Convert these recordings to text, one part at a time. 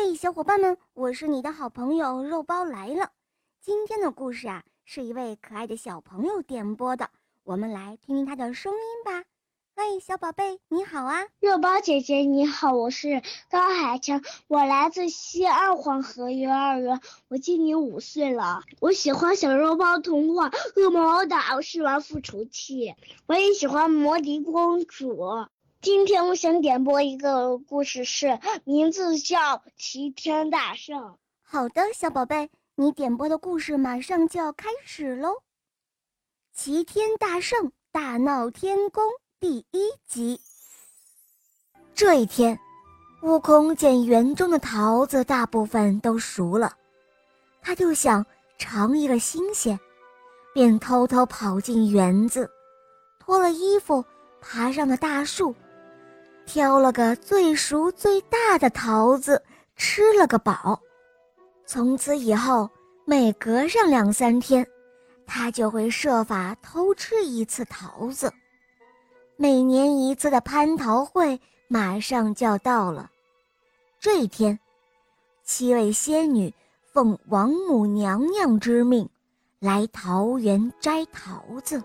嘿，小伙伴们，我是你的好朋友肉包来了。今天的故事啊，是一位可爱的小朋友点播的，我们来听听他的声音吧。嘿，小宝贝，你好啊！肉包姐姐你好，我是高海强，我来自西安黄河幼儿园，我今年五岁了。我喜欢小肉包童话《恶魔岛狮王复仇记》，我也喜欢魔笛公主。今天我想点播一个故事，是名字叫《齐天大圣》。好的，小宝贝，你点播的故事马上就要开始喽，《齐天大圣大闹天宫》第一集。这一天，悟空见园中的桃子大部分都熟了，他就想尝一个新鲜，便偷偷跑进园子，脱了衣服，爬上了大树。挑了个最熟最大的桃子，吃了个饱。从此以后，每隔上两三天，他就会设法偷吃一次桃子。每年一次的蟠桃会马上就要到了。这一天，七位仙女奉王母娘娘之命，来桃园摘桃子。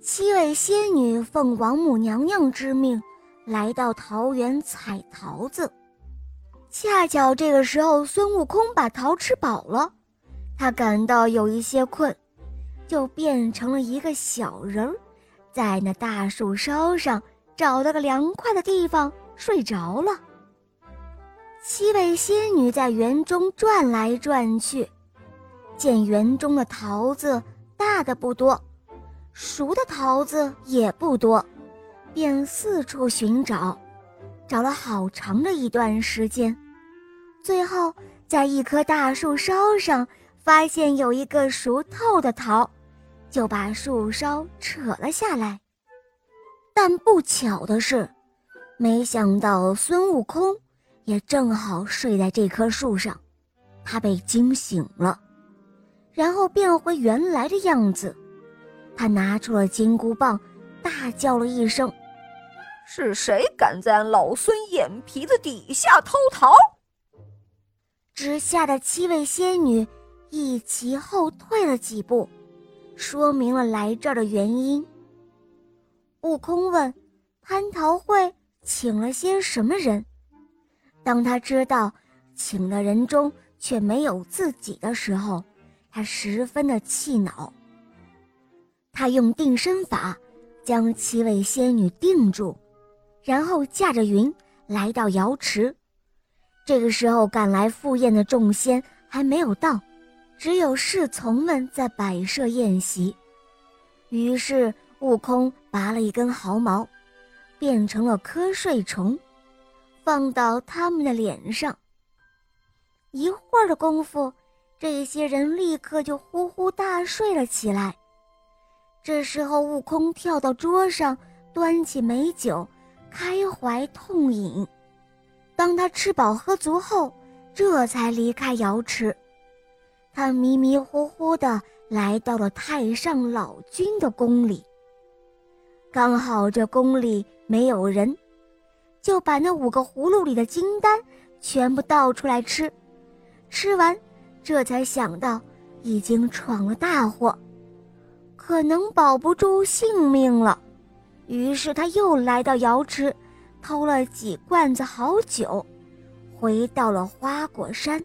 七位仙女奉王母娘娘之命。来到桃园采桃子，恰巧这个时候孙悟空把桃吃饱了，他感到有一些困，就变成了一个小人儿，在那大树梢上找了个凉快的地方睡着了。七位仙女在园中转来转去，见园中的桃子大的不多，熟的桃子也不多。便四处寻找，找了好长的一段时间，最后在一棵大树梢上发现有一个熟透的桃，就把树梢扯了下来。但不巧的是，没想到孙悟空也正好睡在这棵树上，他被惊醒了，然后变回原来的样子。他拿出了金箍棒，大叫了一声。是谁敢在俺老孙眼皮子底下偷桃？直吓得七位仙女一齐后退了几步，说明了来这儿的原因。悟空问：“蟠桃会请了些什么人？”当他知道请的人中却没有自己的时候，他十分的气恼。他用定身法将七位仙女定住。然后驾着云来到瑶池，这个时候赶来赴宴的众仙还没有到，只有侍从们在摆设宴席。于是悟空拔了一根毫毛，变成了瞌睡虫，放到他们的脸上。一会儿的功夫，这些人立刻就呼呼大睡了起来。这时候，悟空跳到桌上，端起美酒。开怀痛饮，当他吃饱喝足后，这才离开瑶池。他迷迷糊糊地来到了太上老君的宫里。刚好这宫里没有人，就把那五个葫芦里的金丹全部倒出来吃。吃完，这才想到已经闯了大祸，可能保不住性命了。于是他又来到瑶池，偷了几罐子好酒，回到了花果山，